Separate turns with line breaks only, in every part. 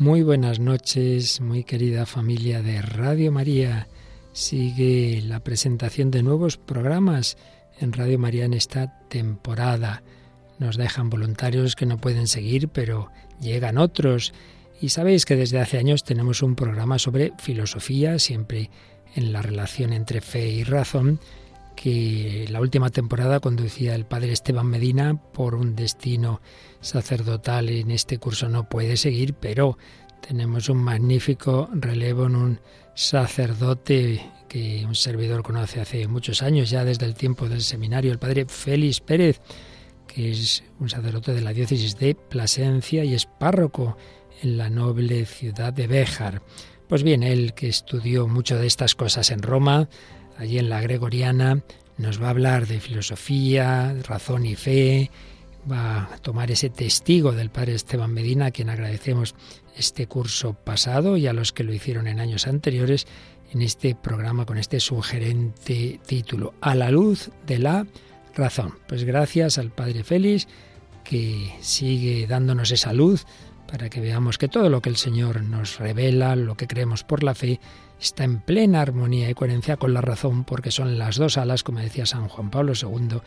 Muy buenas noches, muy querida familia de Radio María. Sigue la presentación de nuevos programas en Radio María en esta temporada. Nos dejan voluntarios que no pueden seguir, pero llegan otros. Y sabéis que desde hace años tenemos un programa sobre filosofía, siempre en la relación entre fe y razón, que la última temporada conducía el padre Esteban Medina por un destino sacerdotal en este curso no puede seguir, pero tenemos un magnífico relevo en un sacerdote que un servidor conoce hace muchos años, ya desde el tiempo del seminario, el padre Félix Pérez, que es un sacerdote de la diócesis de Plasencia y es párroco en la noble ciudad de Béjar. Pues bien, él que estudió mucho de estas cosas en Roma, allí en la Gregoriana, nos va a hablar de filosofía, razón y fe, va a tomar ese testigo del padre Esteban Medina, a quien agradecemos este curso pasado y a los que lo hicieron en años anteriores en este programa con este sugerente título, A la luz de la razón. Pues gracias al padre Félix que sigue dándonos esa luz para que veamos que todo lo que el Señor nos revela, lo que creemos por la fe, está en plena armonía y coherencia con la razón, porque son las dos alas, como decía San Juan Pablo II,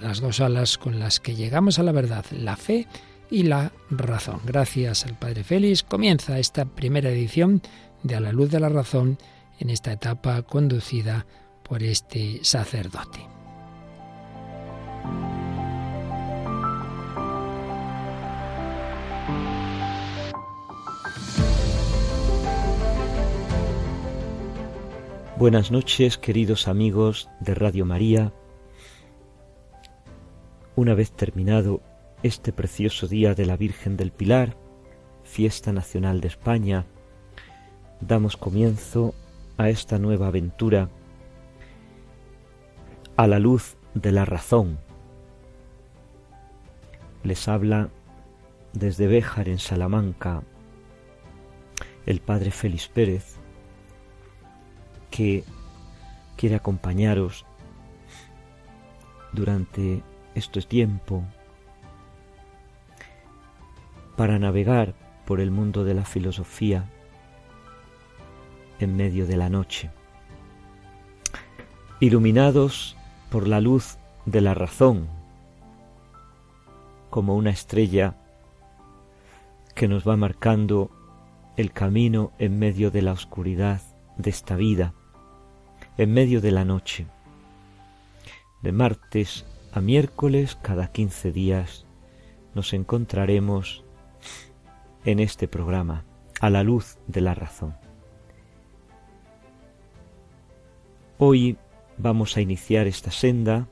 las dos alas con las que llegamos a la verdad, la fe y la razón. Gracias al Padre Félix comienza esta primera edición de A la luz de la razón en esta etapa conducida por este sacerdote.
Buenas noches, queridos amigos de Radio María una vez terminado este precioso día de la Virgen del Pilar, fiesta nacional de España, damos comienzo a esta nueva aventura a la luz de la razón. Les habla desde Béjar en Salamanca el padre Félix Pérez, que quiere acompañaros durante esto es tiempo para navegar por el mundo de la filosofía en medio de la noche, iluminados por la luz de la razón, como una estrella que nos va marcando el camino en medio de la oscuridad de esta vida, en medio de la noche. De martes a miércoles cada quince días nos encontraremos en este programa, a la luz de la razón. Hoy vamos a iniciar esta senda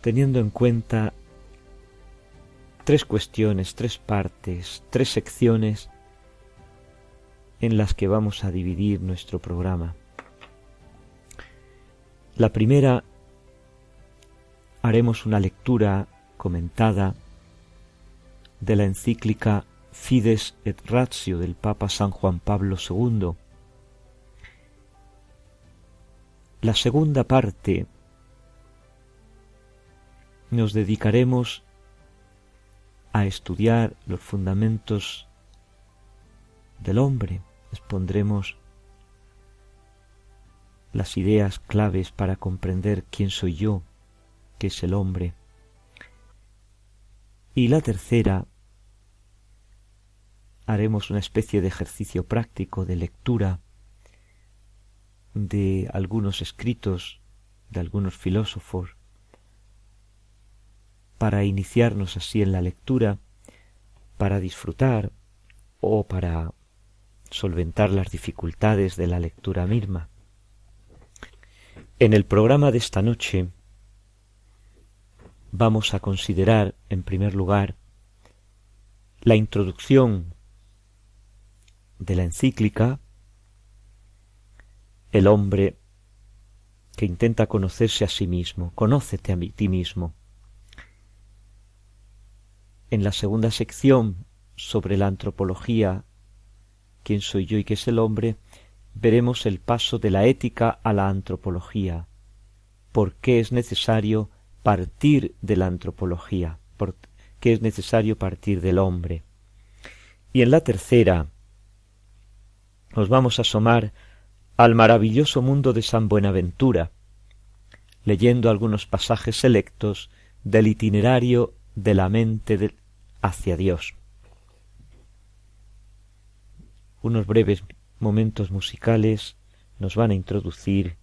teniendo en cuenta tres cuestiones, tres partes, tres secciones en las que vamos a dividir nuestro programa. La primera haremos una lectura comentada de la encíclica Fides et Ratio del Papa San Juan Pablo II. La segunda parte nos dedicaremos a estudiar los fundamentos del hombre. Expondremos las ideas claves para comprender quién soy yo, que es el hombre. Y la tercera, haremos una especie de ejercicio práctico de lectura de algunos escritos de algunos filósofos para iniciarnos así en la lectura, para disfrutar o para solventar las dificultades de la lectura misma. En el programa de esta noche vamos a considerar, en primer lugar, la introducción de la encíclica, el hombre que intenta conocerse a sí mismo, conócete a ti mismo. En la segunda sección sobre la antropología, quién soy yo y qué es el hombre, veremos el paso de la ética a la antropología, por qué es necesario partir de la antropología, porque es necesario partir del hombre. Y en la tercera nos vamos a asomar al maravilloso mundo de San Buenaventura, leyendo algunos pasajes selectos del itinerario de la mente hacia Dios. Unos breves momentos musicales nos van a introducir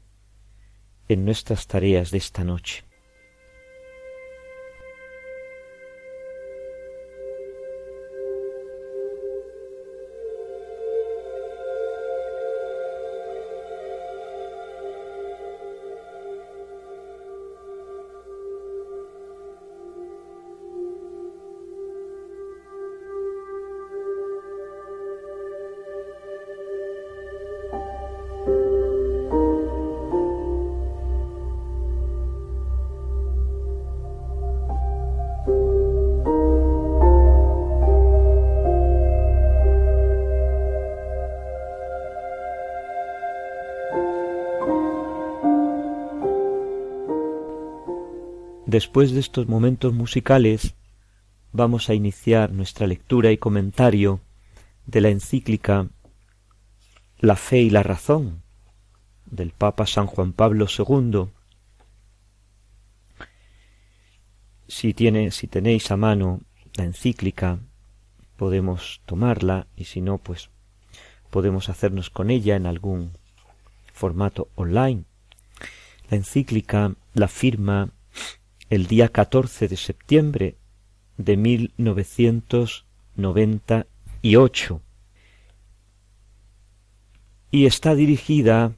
en nuestras tareas de esta noche. Después de estos momentos musicales, vamos a iniciar nuestra lectura y comentario de la encíclica La fe y la razón del Papa San Juan Pablo II. Si, tiene, si tenéis a mano la encíclica, podemos tomarla y si no, pues podemos hacernos con ella en algún formato online. La encíclica la firma el día 14 de septiembre de 1998 y está dirigida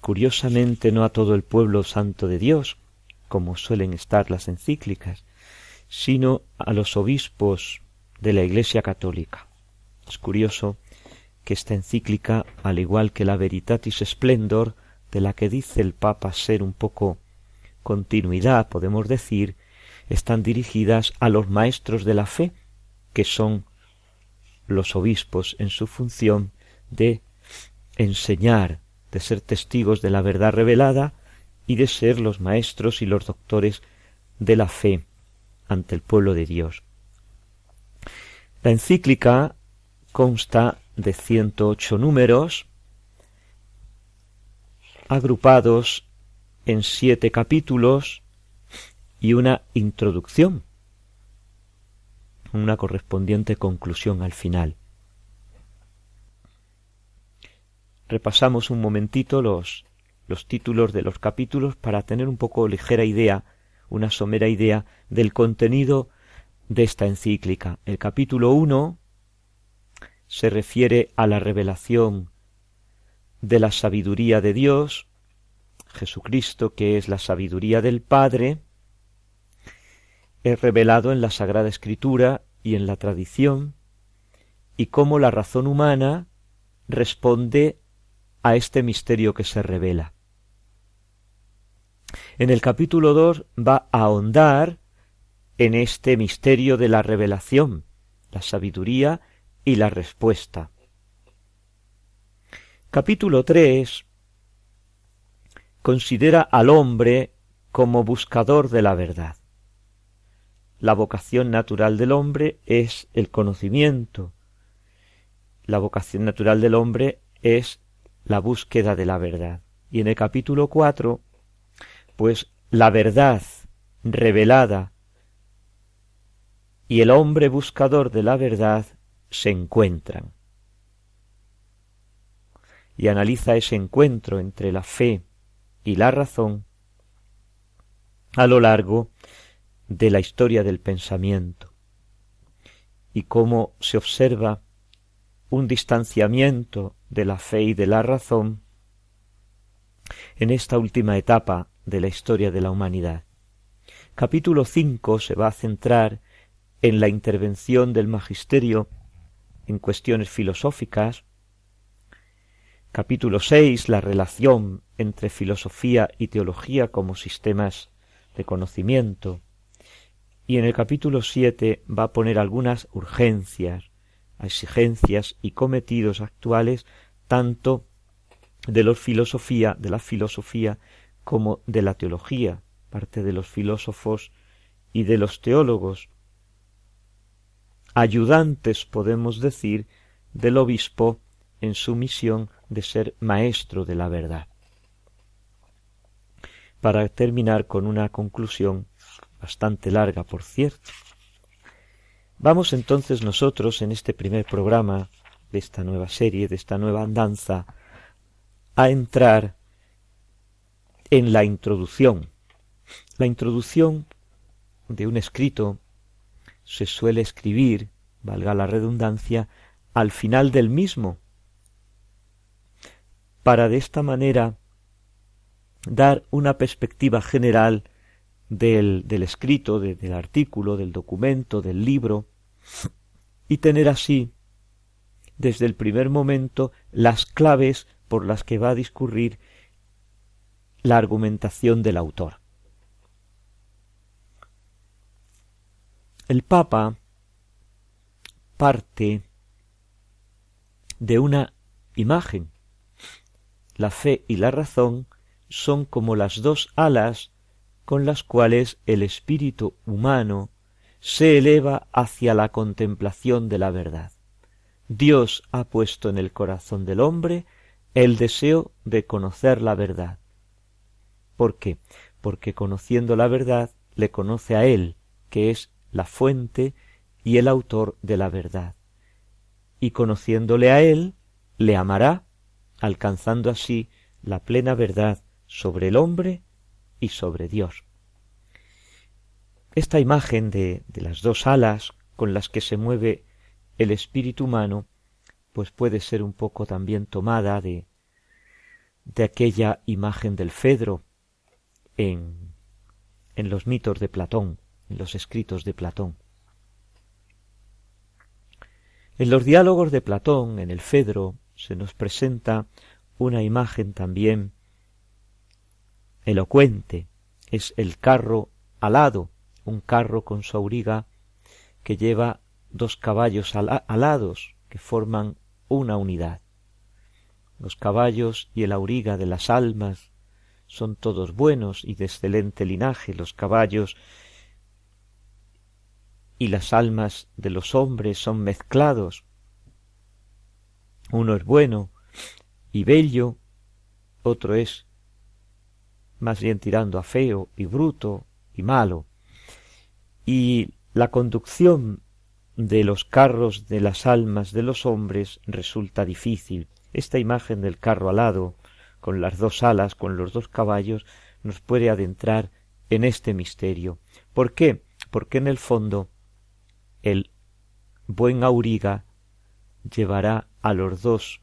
curiosamente no a todo el pueblo santo de Dios, como suelen estar las encíclicas, sino a los obispos de la Iglesia católica. Es curioso que esta encíclica, al igual que la Veritatis Splendor, de la que dice el Papa ser un poco continuidad, podemos decir, están dirigidas a los maestros de la fe, que son los obispos en su función de enseñar, de ser testigos de la verdad revelada y de ser los maestros y los doctores de la fe ante el pueblo de Dios. La encíclica consta de 108 números agrupados en siete capítulos y una introducción, una correspondiente conclusión al final. Repasamos un momentito los, los títulos de los capítulos para tener un poco ligera idea, una somera idea del contenido de esta encíclica. El capítulo 1 se refiere a la revelación de la sabiduría de Dios, Jesucristo, que es la sabiduría del Padre, es revelado en la Sagrada Escritura y en la tradición, y cómo la razón humana responde a este misterio que se revela. En el capítulo 2 va a ahondar en este misterio de la revelación, la sabiduría y la respuesta. Capítulo 3 considera al hombre como buscador de la verdad. La vocación natural del hombre es el conocimiento. La vocación natural del hombre es la búsqueda de la verdad. Y en el capítulo cuatro, pues la verdad revelada y el hombre buscador de la verdad se encuentran. Y analiza ese encuentro entre la fe y la razón a lo largo de la historia del pensamiento y cómo se observa un distanciamiento de la fe y de la razón en esta última etapa de la historia de la humanidad. Capítulo 5 se va a centrar en la intervención del magisterio en cuestiones filosóficas, Capítulo 6. La relación entre filosofía y teología como sistemas de conocimiento. Y en el capítulo 7 va a poner algunas urgencias, exigencias y cometidos actuales tanto de los filosofía, de la filosofía como de la teología, parte de los filósofos y de los teólogos, ayudantes, podemos decir, del obispo en su misión de ser maestro de la verdad. Para terminar con una conclusión bastante larga, por cierto. Vamos entonces nosotros en este primer programa de esta nueva serie, de esta nueva andanza, a entrar en la introducción. La introducción de un escrito se suele escribir, valga la redundancia, al final del mismo, para de esta manera dar una perspectiva general del, del escrito, del artículo, del documento, del libro, y tener así, desde el primer momento, las claves por las que va a discurrir la argumentación del autor. El Papa parte de una imagen. La fe y la razón son como las dos alas con las cuales el espíritu humano se eleva hacia la contemplación de la verdad. Dios ha puesto en el corazón del hombre el deseo de conocer la verdad. ¿Por qué? Porque conociendo la verdad le conoce a Él, que es la fuente y el autor de la verdad. Y conociéndole a Él, le amará, alcanzando así la plena verdad sobre el hombre y sobre Dios. Esta imagen de, de las dos alas con las que se mueve el espíritu humano, pues puede ser un poco también tomada de, de aquella imagen del Fedro en, en los mitos de Platón, en los escritos de Platón. En los diálogos de Platón, en el Fedro, se nos presenta una imagen también elocuente es el carro alado, un carro con su auriga que lleva dos caballos alados que forman una unidad. Los caballos y el auriga de las almas son todos buenos y de excelente linaje, los caballos y las almas de los hombres son mezclados. Uno es bueno y bello, otro es más bien tirando a feo y bruto y malo. Y la conducción de los carros de las almas de los hombres resulta difícil. Esta imagen del carro alado, con las dos alas, con los dos caballos, nos puede adentrar en este misterio. ¿Por qué? Porque en el fondo el buen auriga llevará a los dos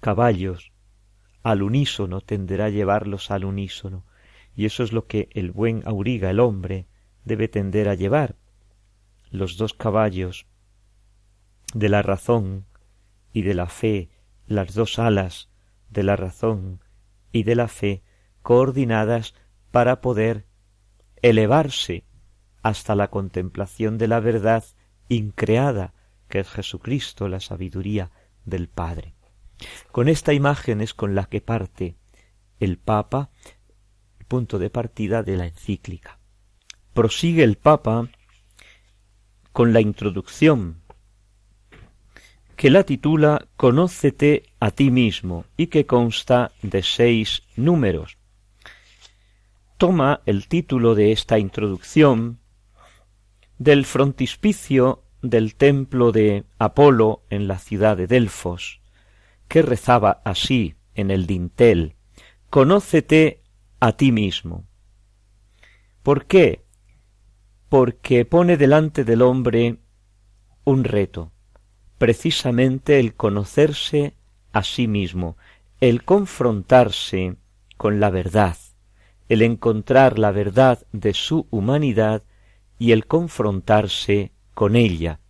caballos al unísono, tenderá a llevarlos al unísono, y eso es lo que el buen auriga, el hombre, debe tender a llevar. Los dos caballos de la razón y de la fe, las dos alas de la razón y de la fe, coordinadas para poder elevarse hasta la contemplación de la verdad increada, que es Jesucristo, la sabiduría del Padre. Con esta imagen es con la que parte el Papa, punto de partida de la encíclica. Prosigue el Papa con la introducción que la titula Conócete a ti mismo y que consta de seis números. Toma el título de esta introducción del frontispicio del templo de Apolo en la ciudad de Delfos, que rezaba así en el dintel, Conócete a ti mismo. ¿Por qué? Porque pone delante del hombre un reto, precisamente el conocerse a sí mismo, el confrontarse con la verdad, el encontrar la verdad de su humanidad y el confrontarse con ella,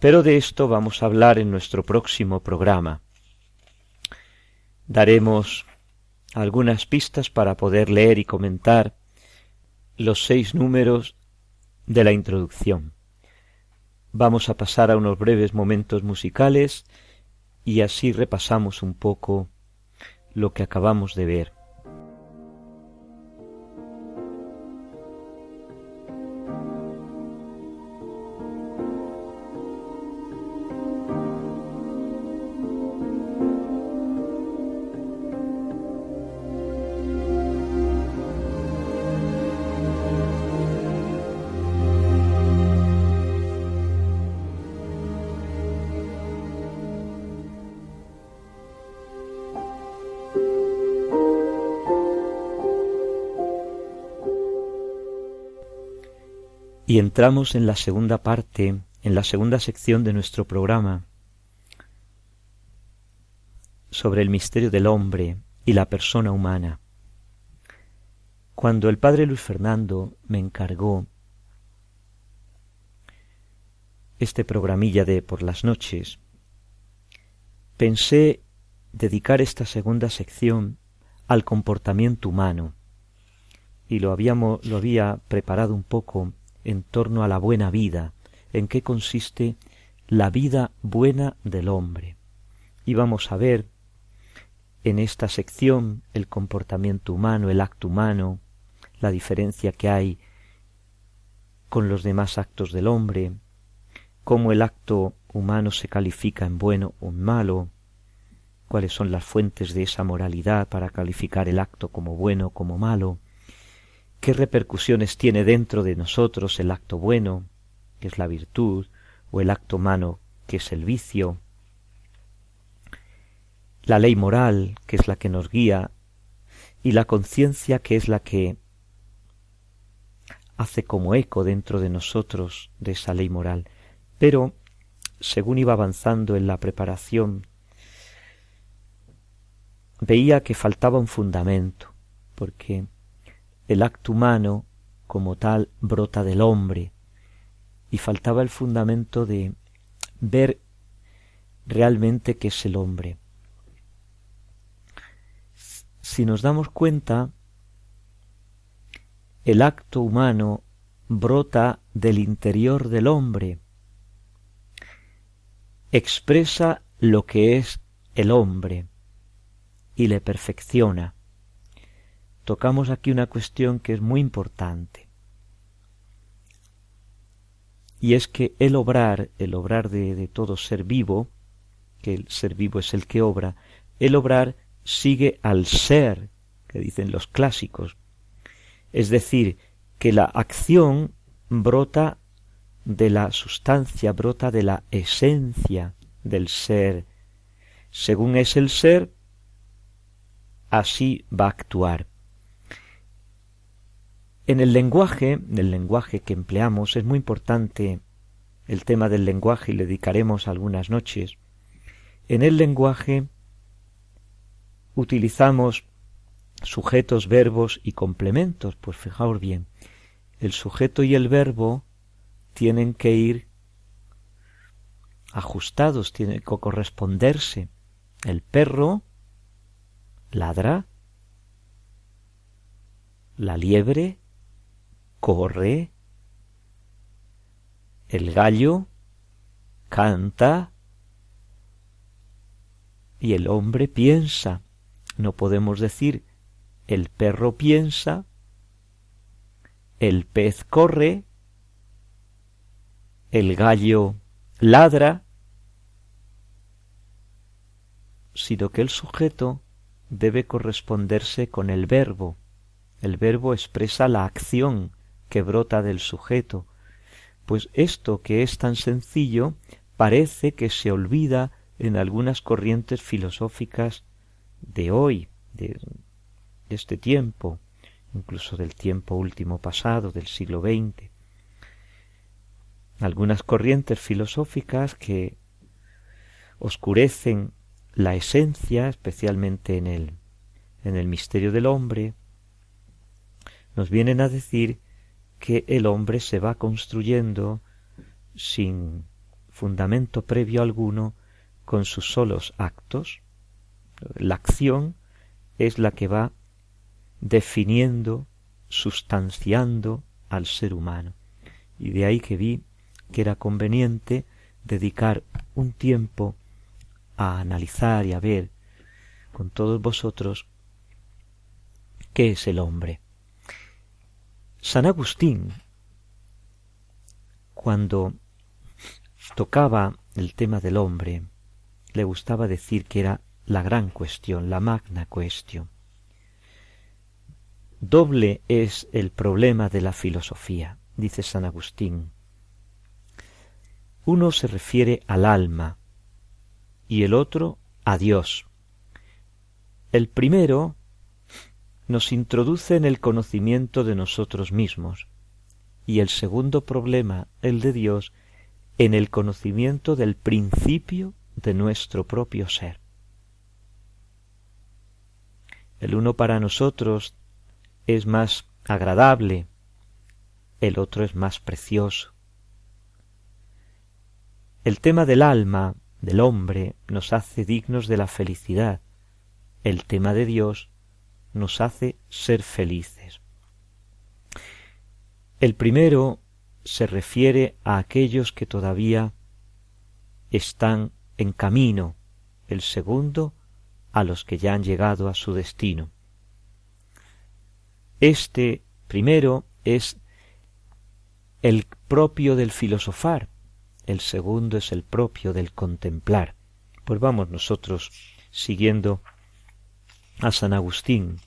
pero de esto vamos a hablar en nuestro próximo programa. Daremos algunas pistas para poder leer y comentar los seis números de la introducción. Vamos a pasar a unos breves momentos musicales y así repasamos un poco lo que acabamos de ver. Y entramos en la segunda parte, en la segunda sección de nuestro programa, sobre el misterio del hombre y la persona humana. Cuando el padre Luis Fernando me encargó este programilla de por las noches, pensé dedicar esta segunda sección al comportamiento humano y lo habíamos lo había preparado un poco en torno a la buena vida, en qué consiste la vida buena del hombre. Y vamos a ver en esta sección el comportamiento humano, el acto humano, la diferencia que hay con los demás actos del hombre, cómo el acto humano se califica en bueno o en malo, cuáles son las fuentes de esa moralidad para calificar el acto como bueno o como malo, qué repercusiones tiene dentro de nosotros el acto bueno, que es la virtud, o el acto malo, que es el vicio, la ley moral, que es la que nos guía, y la conciencia, que es la que hace como eco dentro de nosotros de esa ley moral. Pero, según iba avanzando en la preparación, veía que faltaba un fundamento, porque el acto humano como tal brota del hombre y faltaba el fundamento de ver realmente qué es el hombre. Si nos damos cuenta, el acto humano brota del interior del hombre, expresa lo que es el hombre y le perfecciona tocamos aquí una cuestión que es muy importante. Y es que el obrar, el obrar de, todo ser vivo, que el ser vivo es el que obra, el obrar sigue al ser, que dicen los clásicos. Es decir, que la acción brota de la sustancia, brota de la esencia del ser. Según es el ser, así va a actuar. En el lenguaje, en el lenguaje que empleamos, es muy importante el tema del lenguaje y le dedicaremos algunas noches. En el lenguaje utilizamos sujetos, verbos y complementos. Pues fijaos bien, el sujeto y el verbo tienen que ir ajustados, tienen que corresponderse. El perro ladra, la liebre corre, el gallo canta y el hombre piensa. No podemos decir el perro piensa, el pez corre, el gallo ladra, sino que el sujeto debe corresponderse con el verbo. El verbo expresa la acción, que brota del sujeto. Pues esto que es tan sencillo parece que se olvida en algunas corrientes filosóficas de hoy, de, este tiempo, incluso del tiempo último pasado, del siglo XX. Algunas corrientes filosóficas que oscurecen la esencia, especialmente en el, en el misterio del hombre, nos vienen a decir que el hombre se va construyendo sin fundamento previo alguno con sus solos actos. La acción es la que va definiendo, sustanciando al ser humano. Y de ahí que vi que era conveniente dedicar un tiempo a analizar y a ver con todos vosotros qué es el hombre. San Agustín, cuando tocaba el tema del hombre, le gustaba decir que era la gran cuestión, la magna cuestión. Doble es el problema de la filosofía, dice San Agustín. Uno se refiere al alma y el otro a Dios. El primero nos introduce en el conocimiento de nosotros mismos y el segundo problema, el de Dios, en el conocimiento del principio de nuestro propio ser. El uno para nosotros es más agradable, el otro es más precioso. El tema del alma, del hombre, nos hace dignos de la felicidad. El tema de Dios nos hace ser felices. El primero se refiere a aquellos que todavía están en camino, el segundo a los que ya han llegado a su destino. Este primero es el propio del filosofar, el segundo es el propio del contemplar. Pues vamos nosotros siguiendo a San Agustín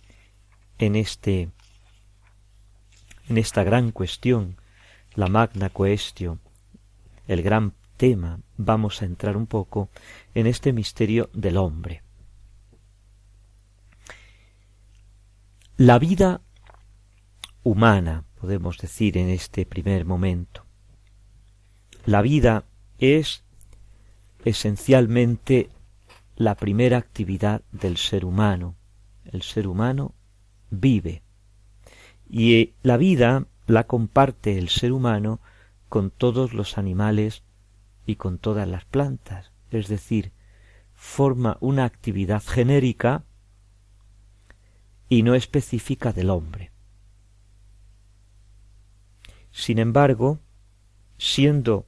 en este en esta gran cuestión, la magna cuestión, el gran tema, vamos a entrar un poco en este misterio del hombre. La vida humana, podemos decir en este primer momento, la vida es esencialmente la primera actividad del ser humano. El ser humano vive. Y la vida la comparte el ser humano con todos los animales y con todas las plantas. Es decir, forma una actividad genérica y no específica del hombre. Sin embargo, siendo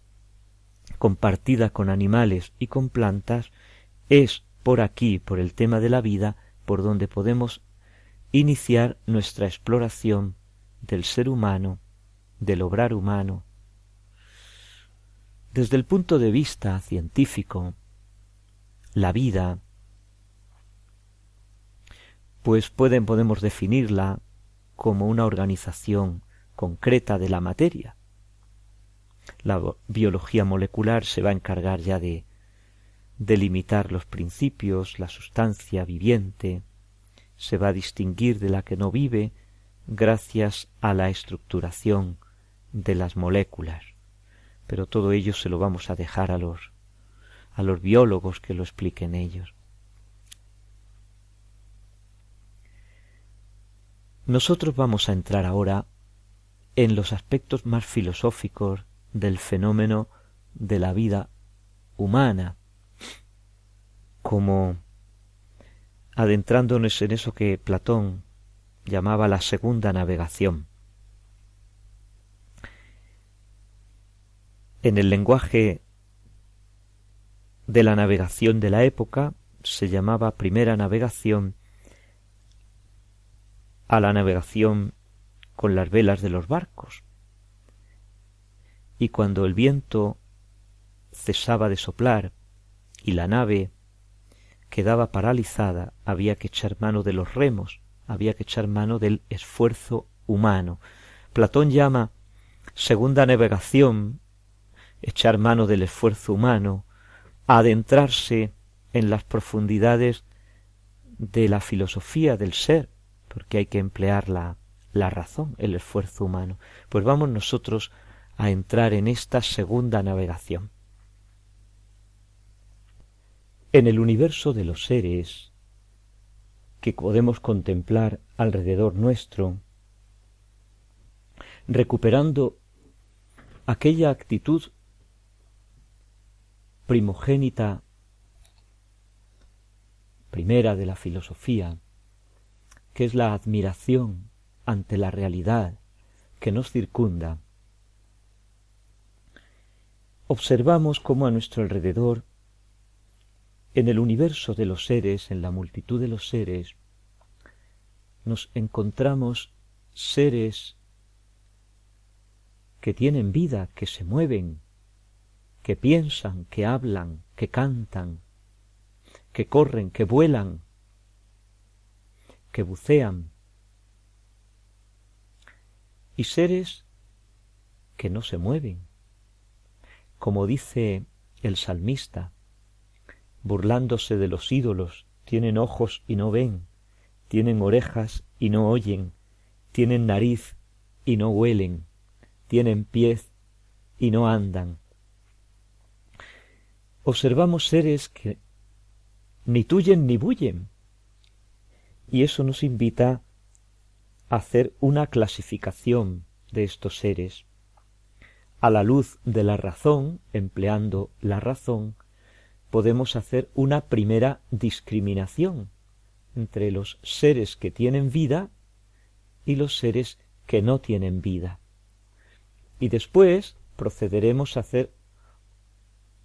compartida con animales y con plantas, es por aquí, por el tema de la vida, por donde podemos iniciar nuestra exploración del ser humano, del obrar humano. Desde el punto de vista científico, la vida, pues pueden, podemos definirla como una organización concreta de la materia, la biología molecular se va a encargar ya de delimitar los principios, la sustancia viviente, se va a distinguir de la que no vive gracias a la estructuración de las moléculas. Pero todo ello se lo vamos a dejar a los a los biólogos que lo expliquen ellos. Nosotros vamos a entrar ahora en los aspectos más filosóficos del fenómeno de la vida humana, como adentrándonos en eso que Platón llamaba la segunda navegación. En el lenguaje de la navegación de la época se llamaba primera navegación a la navegación con las velas de los barcos y cuando el viento cesaba de soplar y la nave quedaba paralizada, había que echar mano de los remos, había que echar mano del esfuerzo humano. Platón llama segunda navegación, echar mano del esfuerzo humano, adentrarse en las profundidades de la filosofía del ser, porque hay que emplear la, la razón, el esfuerzo humano. Pues vamos nosotros a entrar en esta segunda navegación. En el universo de los seres que podemos contemplar alrededor nuestro, recuperando aquella actitud primogénita primera de la filosofía, que es la admiración ante la realidad que nos circunda, observamos cómo a nuestro alrededor, en el universo de los seres, en la multitud de los seres, nos encontramos seres que tienen vida, que se mueven, que piensan, que hablan, que cantan, que corren, que vuelan, que bucean, y seres que no se mueven, como dice el salmista, burlándose de los ídolos, tienen ojos y no ven, tienen orejas y no oyen, tienen nariz y no huelen, tienen pies y no andan. Observamos seres que ni tuyen ni bullen. Y eso nos invita a hacer una clasificación de estos seres. A la luz de la razón, empleando la razón, podemos hacer una primera discriminación entre los seres que tienen vida y los seres que no tienen vida. Y después procederemos a hacer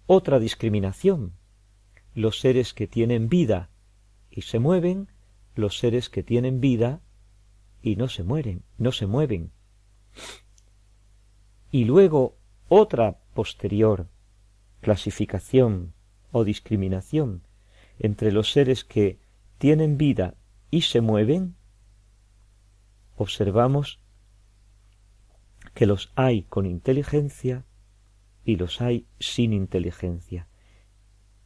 otra discriminación. Los seres que tienen vida y se mueven, los seres que tienen vida y no se mueren, no se mueven. Y luego otra posterior clasificación o discriminación entre los seres que tienen vida y se mueven, observamos que los hay con inteligencia y los hay sin inteligencia.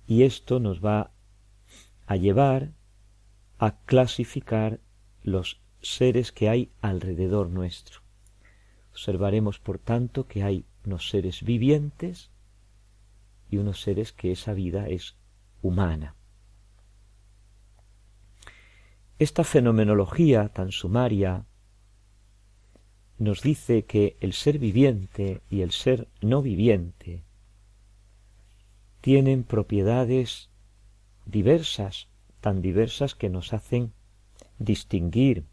Y esto nos va a llevar a clasificar los seres que hay alrededor nuestro. Observaremos, por tanto, que hay unos seres vivientes y unos seres que esa vida es humana. Esta fenomenología tan sumaria nos dice que el ser viviente y el ser no viviente tienen propiedades diversas, tan diversas que nos hacen distinguir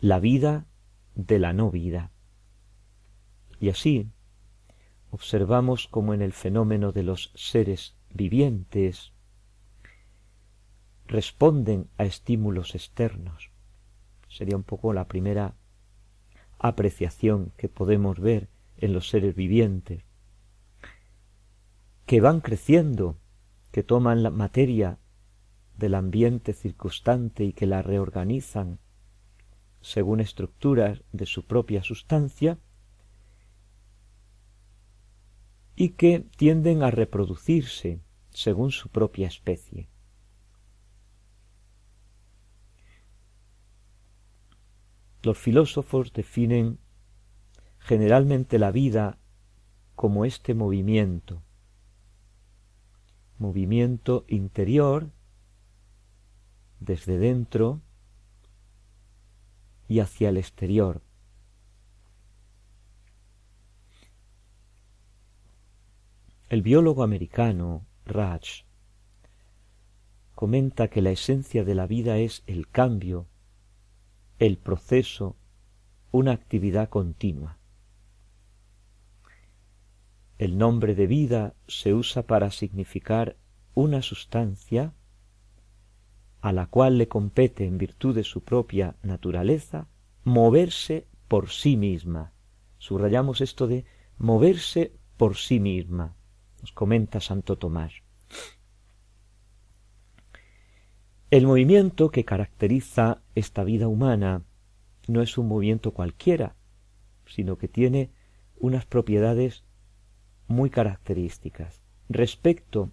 la vida de la no vida. Y así observamos como en el fenómeno de los seres vivientes responden a estímulos externos. Sería un poco la primera apreciación que podemos ver en los seres vivientes, que van creciendo, que toman la materia del ambiente circunstante y que la reorganizan según estructuras de su propia sustancia, y que tienden a reproducirse según su propia especie. Los filósofos definen generalmente la vida como este movimiento, movimiento interior desde dentro y hacia el exterior. El biólogo americano Raj comenta que la esencia de la vida es el cambio, el proceso, una actividad continua. El nombre de vida se usa para significar una sustancia a la cual le compete en virtud de su propia naturaleza moverse por sí misma. Subrayamos esto de moverse por sí misma, nos comenta Santo Tomás. El movimiento que caracteriza esta vida humana no es un movimiento cualquiera, sino que tiene unas propiedades muy características. Respecto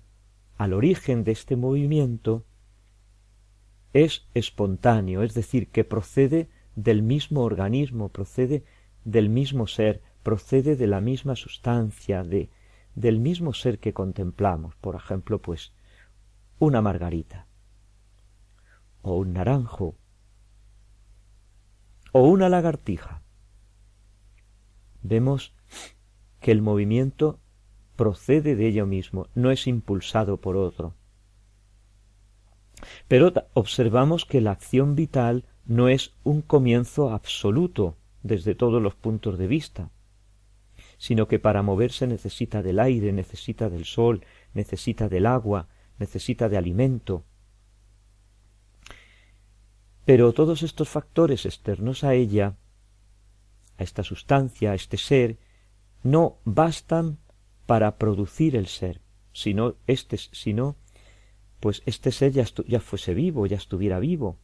al origen de este movimiento, es espontáneo, es decir, que procede del mismo organismo, procede del mismo ser, procede de la misma sustancia, de, del mismo ser que contemplamos, por ejemplo, pues una margarita, o un naranjo, o una lagartija. Vemos que el movimiento procede de ello mismo, no es impulsado por otro. Pero observamos que la acción vital no es un comienzo absoluto desde todos los puntos de vista, sino que para moverse necesita del aire, necesita del sol, necesita del agua, necesita de alimento. Pero todos estos factores externos a ella, a esta sustancia, a este ser, no bastan para producir el ser, sino este, sino pues este ser ya, ya fuese vivo, ya estuviera vivo.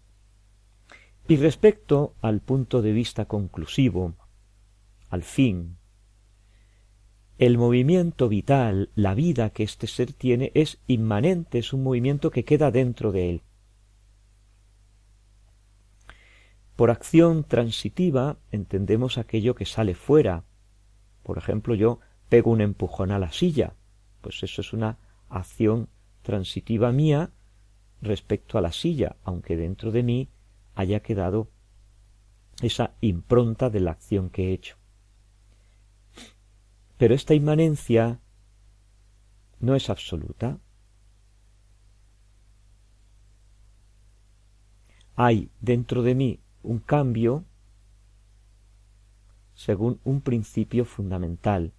Y respecto al punto de vista conclusivo, al fin, el movimiento vital, la vida que este ser tiene es inmanente, es un movimiento que queda dentro de él. Por acción transitiva entendemos aquello que sale fuera. Por ejemplo, yo pego un empujón a la silla, pues eso es una acción transitiva mía respecto a la silla, aunque dentro de mí haya quedado esa impronta de la acción que he hecho. Pero esta inmanencia no es absoluta. Hay dentro de mí un cambio según un principio fundamental.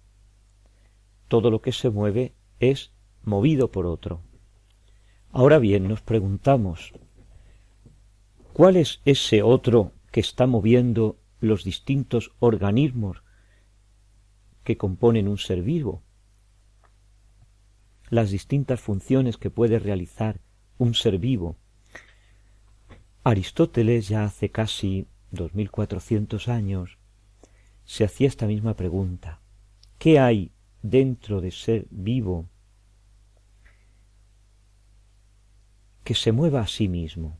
Todo lo que se mueve es movido por otro. Ahora bien, nos preguntamos, ¿cuál es ese otro que está moviendo los distintos organismos que componen un ser vivo? Las distintas funciones que puede realizar un ser vivo. Aristóteles ya hace casi dos mil cuatrocientos años se hacía esta misma pregunta. ¿Qué hay dentro de ser vivo que se mueva a sí mismo.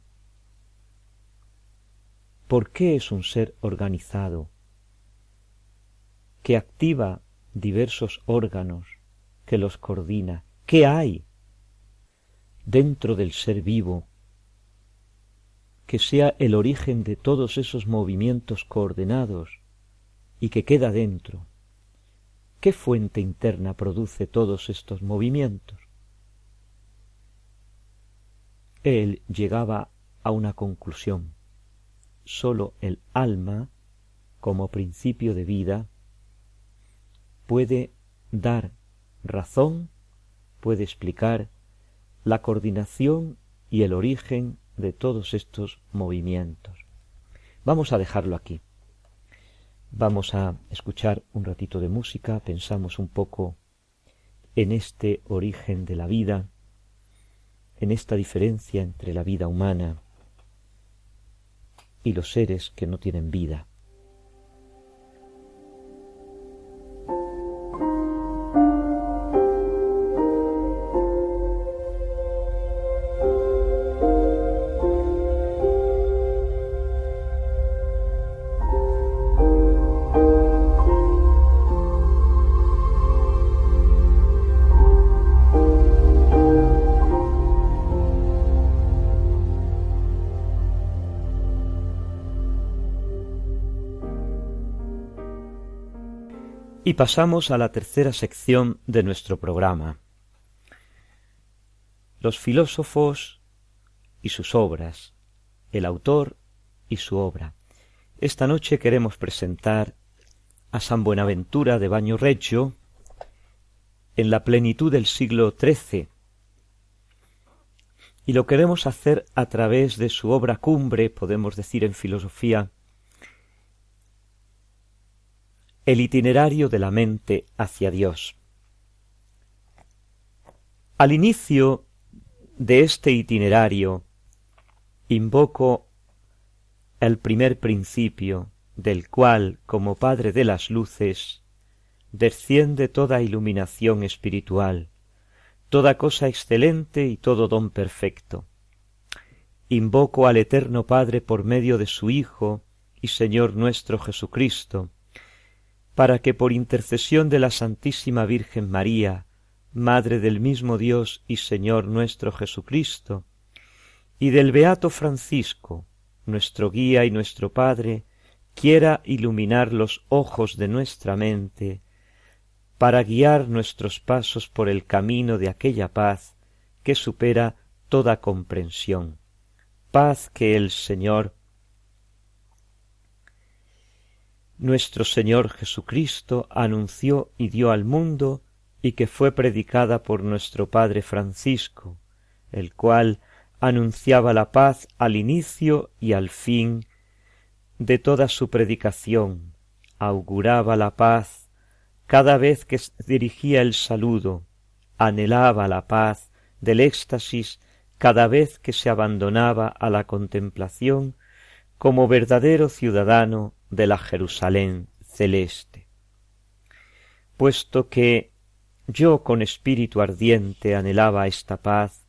¿Por qué es un ser organizado que activa diversos órganos, que los coordina? ¿Qué hay dentro del ser vivo que sea el origen de todos esos movimientos coordenados y que queda dentro? ¿Qué fuente interna produce todos estos movimientos? él llegaba a una conclusión. Sólo el alma, como principio de vida, puede dar razón, puede explicar la coordinación y el origen de todos estos movimientos. Vamos a dejarlo aquí. Vamos a escuchar un ratito de música, pensamos un poco en este origen de la vida, en esta diferencia entre la vida humana y los seres que no tienen vida. Pasamos a la tercera sección de nuestro programa. Los filósofos y sus obras, el autor y su obra. Esta noche queremos presentar a San Buenaventura de Baño Reggio en la plenitud del siglo XIII, y lo queremos hacer a través de su obra cumbre, podemos decir en filosofía, el itinerario de la mente hacia Dios. Al inicio de este itinerario invoco el primer principio del cual, como Padre de las Luces, desciende toda iluminación espiritual, toda cosa excelente y todo don perfecto. Invoco al Eterno Padre por medio de su Hijo y Señor nuestro Jesucristo, para que por intercesión de la Santísima Virgen María, Madre del mismo Dios y Señor nuestro Jesucristo, y del Beato Francisco, nuestro guía y nuestro Padre, quiera iluminar los ojos de nuestra mente, para guiar nuestros pasos por el camino de aquella paz que supera toda comprensión, paz que el Señor nuestro Señor Jesucristo anunció y dio al mundo y que fue predicada por nuestro Padre Francisco, el cual anunciaba la paz al inicio y al fin de toda su predicación, auguraba la paz. Cada vez que dirigía el saludo, anhelaba la paz del éxtasis. Cada vez que se abandonaba a la contemplación como verdadero ciudadano de la Jerusalén celeste. Puesto que yo con espíritu ardiente anhelaba esta paz,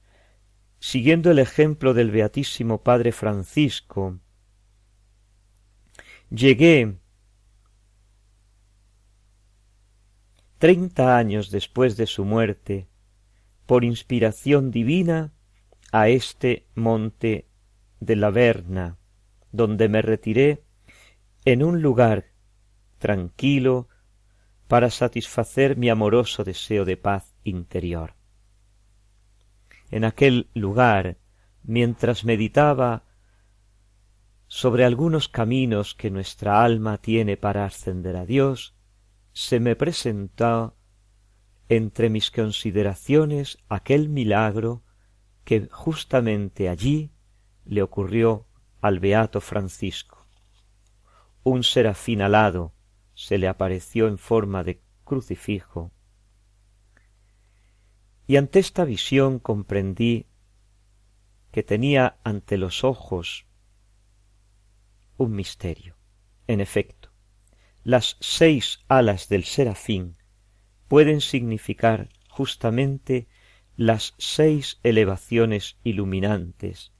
siguiendo el ejemplo del Beatísimo Padre Francisco, Llegué treinta años después de su muerte, por inspiración divina, a este monte de la Verna, donde me retiré en un lugar tranquilo para satisfacer mi amoroso deseo de paz interior. En aquel lugar, mientras meditaba sobre algunos caminos que nuestra alma tiene para ascender a Dios, se me presentó entre mis consideraciones aquel milagro que justamente allí le ocurrió al beato Francisco. Un serafín alado se le apareció en forma de crucifijo, y ante esta visión comprendí que tenía ante los ojos un misterio. En efecto, las seis alas del serafín pueden significar justamente las seis elevaciones iluminantes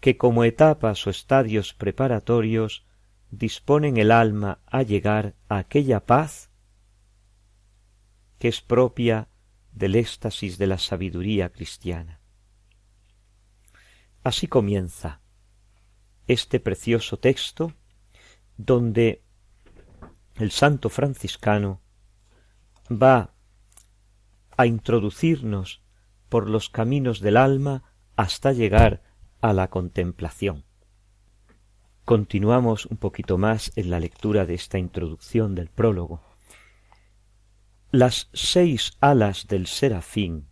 que como etapas o estadios preparatorios disponen el alma a llegar a aquella paz que es propia del éxtasis de la sabiduría cristiana. Así comienza este precioso texto donde el santo franciscano va a introducirnos por los caminos del alma hasta llegar a la contemplación. Continuamos un poquito más en la lectura de esta introducción del prólogo. Las seis alas del serafín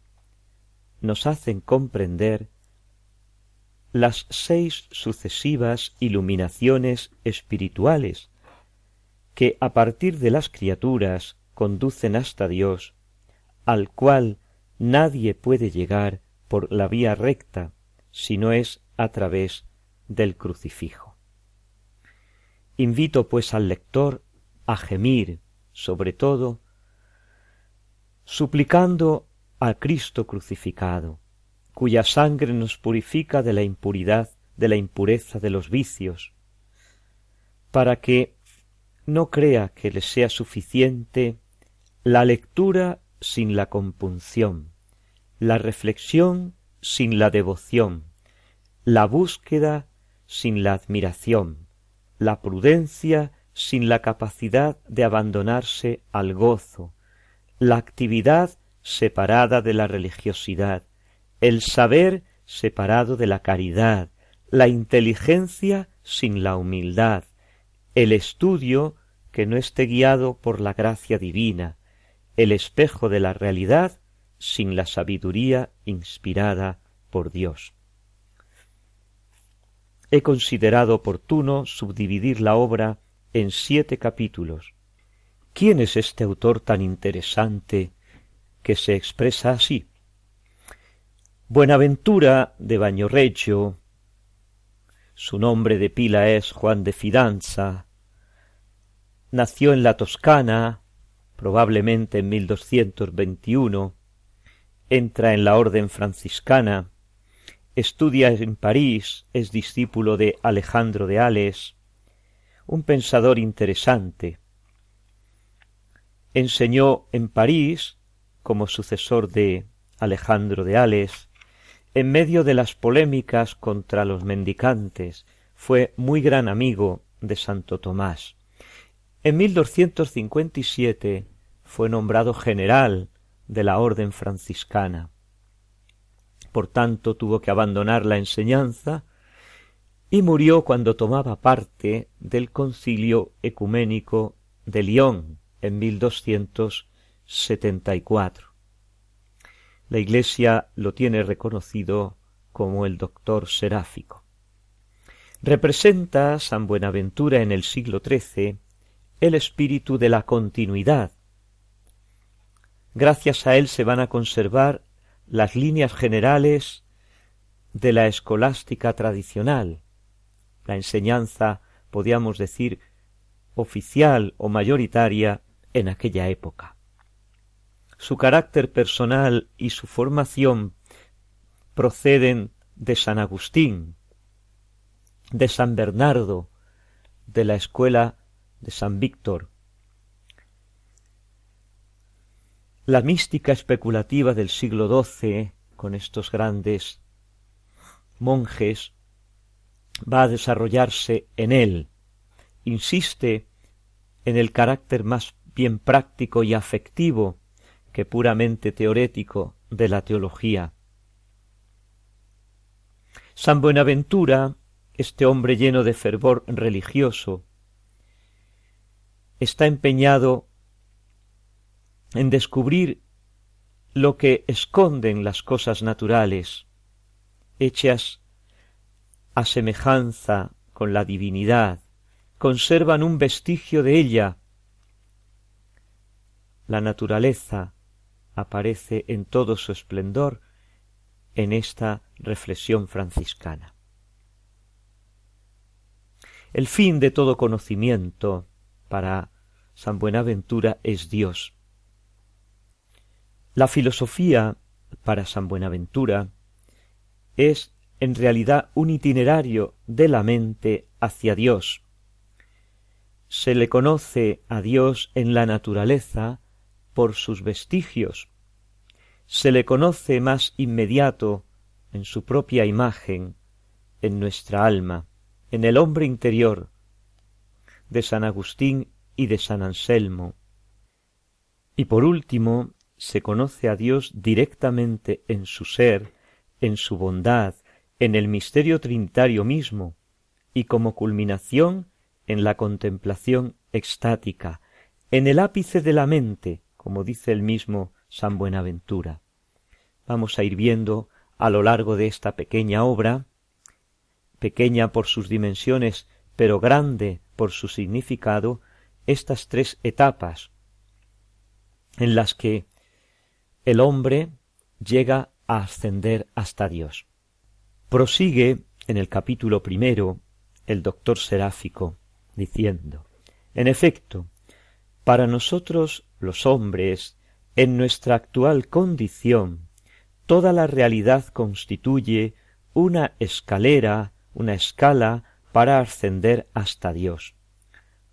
nos hacen comprender las seis sucesivas iluminaciones espirituales que a partir de las criaturas conducen hasta Dios, al cual nadie puede llegar por la vía recta, si no es a través del crucifijo. Invito pues al lector a gemir, sobre todo, suplicando a Cristo crucificado, cuya sangre nos purifica de la impuridad, de la impureza de los vicios, para que no crea que le sea suficiente la lectura sin la compunción, la reflexión sin la devoción, la búsqueda sin la admiración, la prudencia sin la capacidad de abandonarse al gozo, la actividad separada de la religiosidad, el saber separado de la caridad, la inteligencia sin la humildad, el estudio que no esté guiado por la gracia divina, el espejo de la realidad sin la sabiduría inspirada por Dios. He considerado oportuno subdividir la obra en siete capítulos. ¿Quién es este autor tan interesante que se expresa así? Buenaventura de Bañorrecho, su nombre de pila es Juan de Fidanza, nació en la Toscana, probablemente en 1221, entra en la orden franciscana, estudia en París, es discípulo de Alejandro de Ales, un pensador interesante. Enseñó en París, como sucesor de Alejandro de Ales, en medio de las polémicas contra los mendicantes, fue muy gran amigo de Santo Tomás. En 1257 fue nombrado general de la orden franciscana. Por tanto, tuvo que abandonar la enseñanza y murió cuando tomaba parte del concilio ecuménico de Lyon en 1274. La Iglesia lo tiene reconocido como el doctor seráfico. Representa San Buenaventura en el siglo XIII el espíritu de la continuidad. Gracias a él se van a conservar las líneas generales de la escolástica tradicional, la enseñanza, podríamos decir, oficial o mayoritaria en aquella época. Su carácter personal y su formación proceden de San Agustín, de San Bernardo, de la escuela de San Víctor. La mística especulativa del siglo XII, con estos grandes monjes, va a desarrollarse en él. Insiste en el carácter más bien práctico y afectivo que puramente teorético de la teología. San Buenaventura, este hombre lleno de fervor religioso, está empeñado en descubrir lo que esconden las cosas naturales, hechas a semejanza con la divinidad, conservan un vestigio de ella. La naturaleza aparece en todo su esplendor en esta reflexión franciscana. El fin de todo conocimiento para San Buenaventura es Dios. La filosofía para San Buenaventura es en realidad un itinerario de la mente hacia Dios. Se le conoce a Dios en la naturaleza por sus vestigios, se le conoce más inmediato en su propia imagen, en nuestra alma, en el hombre interior de San Agustín y de San Anselmo. Y por último, se conoce a Dios directamente en su ser, en su bondad, en el misterio trinitario mismo, y como culminación en la contemplación extática, en el ápice de la mente, como dice el mismo San Buenaventura. Vamos a ir viendo a lo largo de esta pequeña obra, pequeña por sus dimensiones, pero grande por su significado, estas tres etapas en las que el hombre llega a ascender hasta Dios. Prosigue en el capítulo primero el doctor seráfico diciendo, en efecto, para nosotros los hombres, en nuestra actual condición, toda la realidad constituye una escalera, una escala para ascender hasta Dios.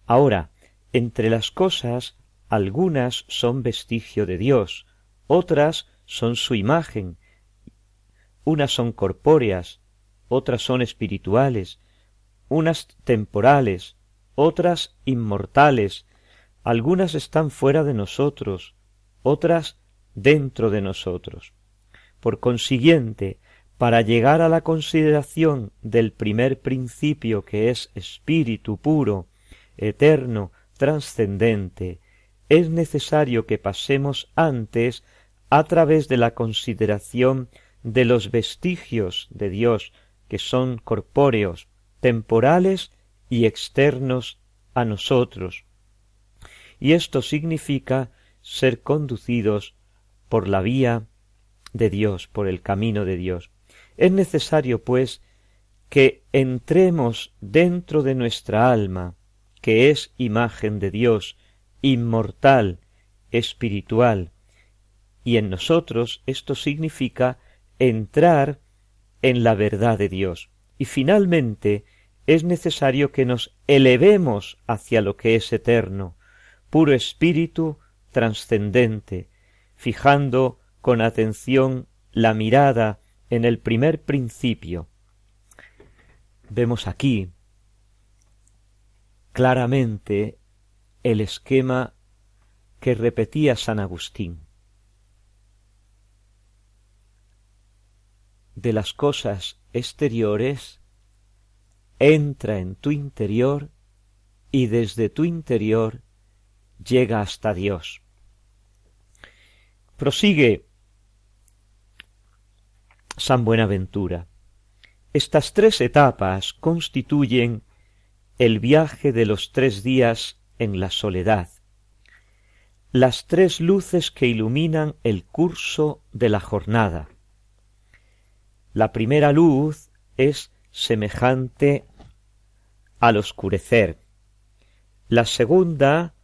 Ahora, entre las cosas, algunas son vestigio de Dios, otras son su imagen, unas son corpóreas, otras son espirituales, unas temporales, otras inmortales, algunas están fuera de nosotros, otras dentro de nosotros. Por consiguiente, para llegar a la consideración del primer principio que es espíritu puro, eterno, trascendente, es necesario que pasemos antes a través de la consideración de los vestigios de Dios que son corpóreos, temporales y externos a nosotros. Y esto significa ser conducidos por la vía de Dios, por el camino de Dios. Es necesario, pues, que entremos dentro de nuestra alma, que es imagen de Dios, inmortal, espiritual, y en nosotros esto significa entrar en la verdad de Dios. Y finalmente es necesario que nos elevemos hacia lo que es eterno, puro espíritu trascendente, fijando con atención la mirada en el primer principio. Vemos aquí claramente el esquema que repetía San Agustín. De las cosas exteriores, entra en tu interior y desde tu interior llega hasta Dios. Prosigue San Buenaventura. Estas tres etapas constituyen el viaje de los tres días en la soledad, las tres luces que iluminan el curso de la jornada, la primera luz es semejante al oscurecer. La segunda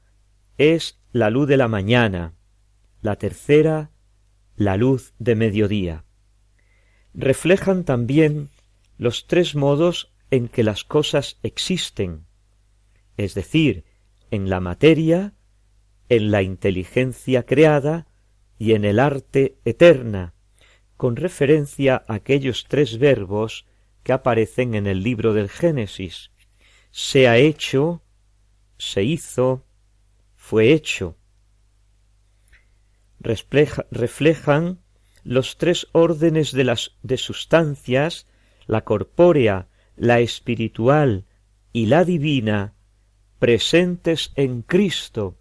es la luz de la mañana. La tercera, la luz de mediodía. Reflejan también los tres modos en que las cosas existen. es decir, en la materia, en la inteligencia creada y en el arte eterna, con referencia a aquellos tres verbos que aparecen en el libro del Génesis. Se ha hecho, se hizo, fue hecho. reflejan los tres órdenes de las de sustancias, la corpórea, la espiritual y la divina, presentes en Cristo,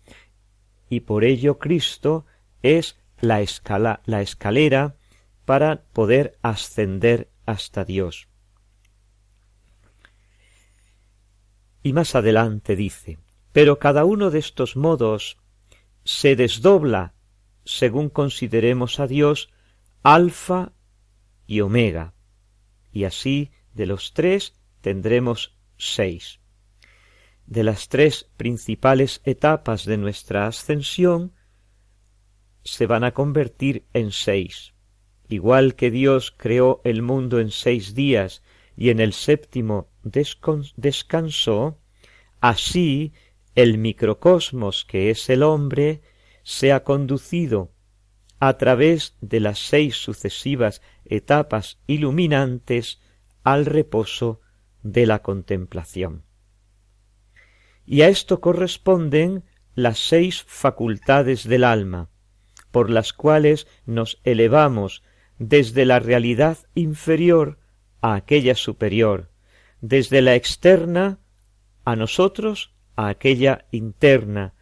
y por ello Cristo es la, escala, la escalera para poder ascender hasta Dios. Y más adelante dice, pero cada uno de estos modos se desdobla según consideremos a Dios alfa y omega, y así de los tres tendremos seis. De las tres principales etapas de nuestra ascensión se van a convertir en seis. Igual que Dios creó el mundo en seis días y en el séptimo descansó, así el microcosmos que es el hombre se ha conducido a través de las seis sucesivas etapas iluminantes al reposo de la contemplación. Y a esto corresponden las seis facultades del alma, por las cuales nos elevamos desde la realidad inferior a aquella superior, desde la externa a nosotros a aquella interna,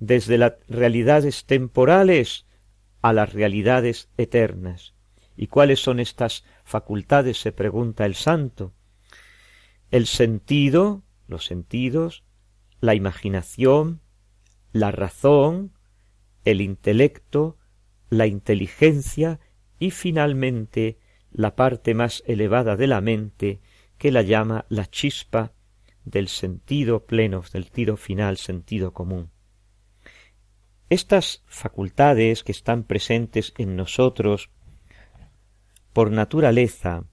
desde las realidades temporales a las realidades eternas. ¿Y cuáles son estas facultades? se pregunta el santo. El sentido, los sentidos, la imaginación, la razón, el intelecto, la inteligencia y finalmente la parte más elevada de la mente que la llama la chispa del sentido pleno, del tiro final, sentido común. Estas facultades que están presentes en nosotros por naturaleza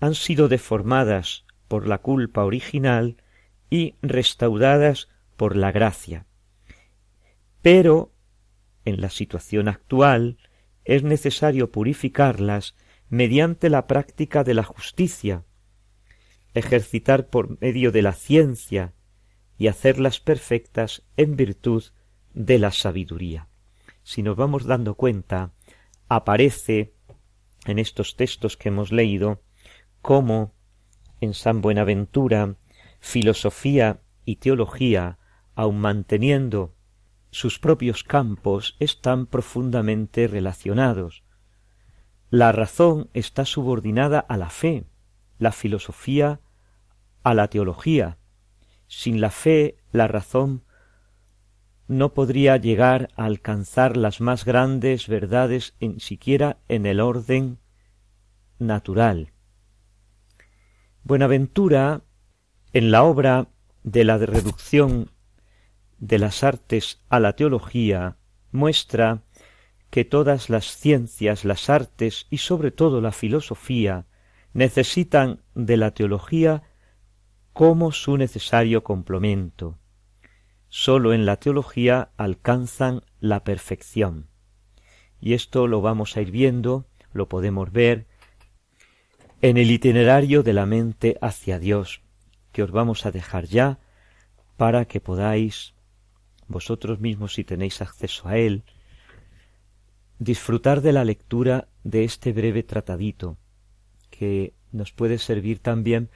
han sido deformadas por la culpa original y restauradas por la gracia. Pero en la situación actual es necesario purificarlas mediante la práctica de la justicia, ejercitar por medio de la ciencia y hacerlas perfectas en virtud de la sabiduría. Si nos vamos dando cuenta, aparece en estos textos que hemos leído cómo en San Buenaventura filosofía y teología, aun manteniendo sus propios campos, están profundamente relacionados. La razón está subordinada a la fe, la filosofía a la teología. Sin la fe, la razón no podría llegar a alcanzar las más grandes verdades en siquiera en el orden natural. Buenaventura, en la obra de la reducción de las artes a la teología muestra que todas las ciencias, las artes y sobre todo la filosofía necesitan de la teología como su necesario complemento. Sólo en la teología alcanzan la perfección. Y esto lo vamos a ir viendo, lo podemos ver en el itinerario de la mente hacia Dios, que os vamos a dejar ya para que podáis vosotros mismos si tenéis acceso a él, disfrutar de la lectura de este breve tratadito, que nos puede servir también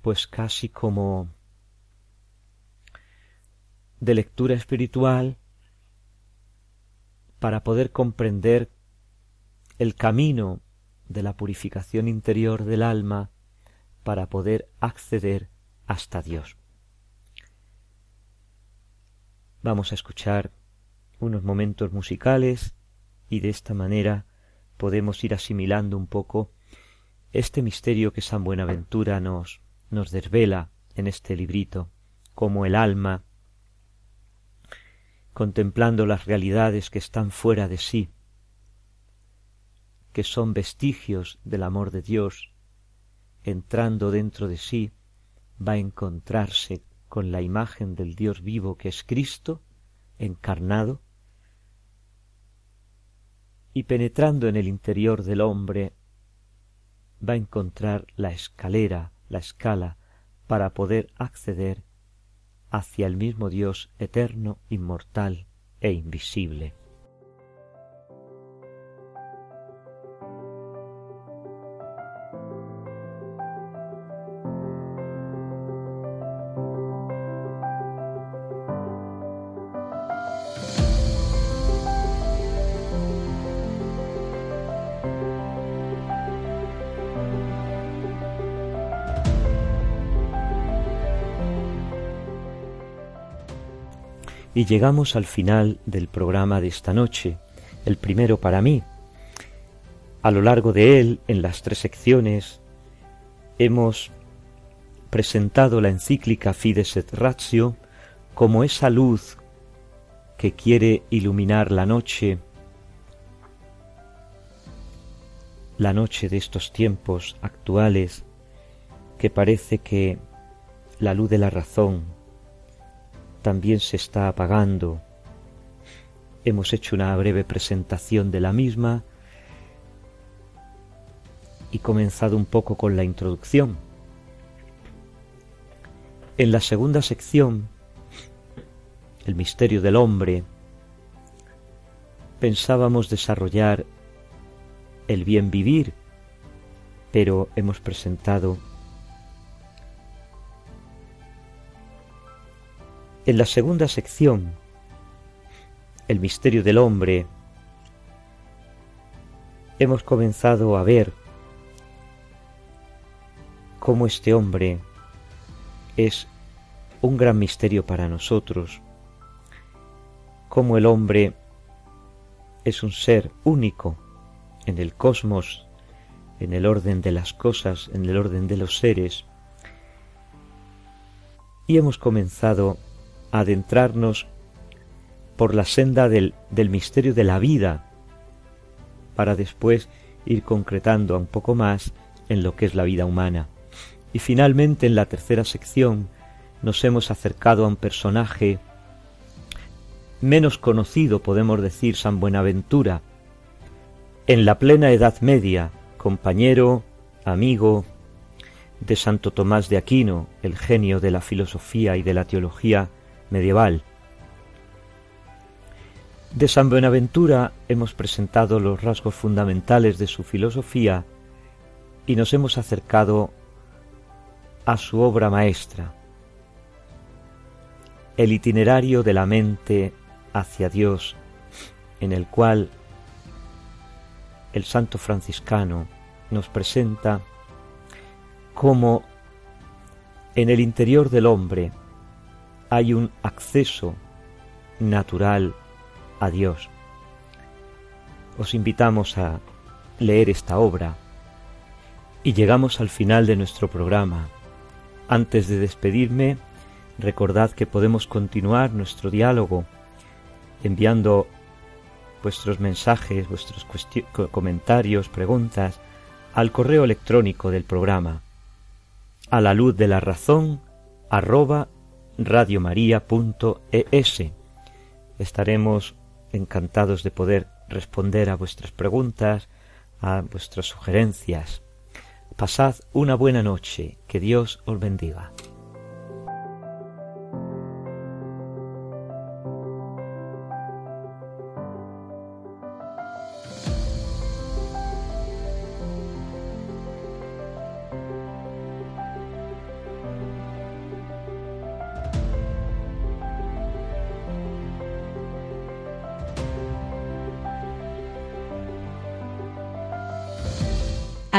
pues casi como de lectura espiritual para poder comprender el camino de la purificación interior del alma para poder acceder hasta Dios. Vamos a escuchar unos momentos musicales y de esta manera podemos ir asimilando un poco este misterio que San Buenaventura nos, nos desvela en este librito, como el alma, contemplando las realidades que están fuera de sí, que son vestigios del amor de Dios, entrando dentro de sí, va a encontrarse con la imagen del Dios vivo que es Cristo, encarnado, y penetrando en el interior del hombre va a encontrar la escalera, la escala, para poder acceder hacia el mismo Dios eterno, inmortal e invisible. Y llegamos al final del programa de esta noche, el primero para mí. A lo largo de él, en las tres secciones, hemos presentado la encíclica Fides et Ratio como esa luz que quiere iluminar la noche, la noche de estos tiempos actuales, que parece que la luz de la razón, también se está apagando. Hemos hecho una breve presentación de la misma y comenzado un poco con la introducción. En la segunda sección, el misterio del hombre, pensábamos desarrollar el bien vivir, pero hemos presentado En la segunda sección, el misterio del hombre, hemos comenzado a ver cómo este hombre es un gran misterio para nosotros, cómo el hombre es un ser único en el cosmos, en el orden de las cosas, en el orden de los seres, y hemos comenzado adentrarnos por la senda del, misterio de la vida, para después ir concretando un poco más en lo que es la vida humana. Y finalmente en la tercera sección nos hemos acercado a un personaje menos conocido, podemos decir, San Buenaventura, en la plena Edad Media, compañero, amigo de Santo Tomás de Aquino, el genio de la filosofía y de la teología medieval. De San Buenaventura hemos presentado los rasgos fundamentales de su filosofía y nos hemos acercado a su obra maestra, el itinerario de la mente hacia Dios, en el cual el santo franciscano nos presenta cómo en el interior del hombre hay un acceso natural a Dios. Os invitamos a leer esta obra y llegamos al final de nuestro programa. Antes de despedirme, recordad que podemos continuar nuestro diálogo enviando vuestros mensajes, vuestros comentarios, preguntas al correo electrónico del programa a la luz de la razón arroba radiomaria.es. Estaremos encantados de poder responder a vuestras preguntas, a vuestras sugerencias. Pasad una buena noche, que Dios os bendiga.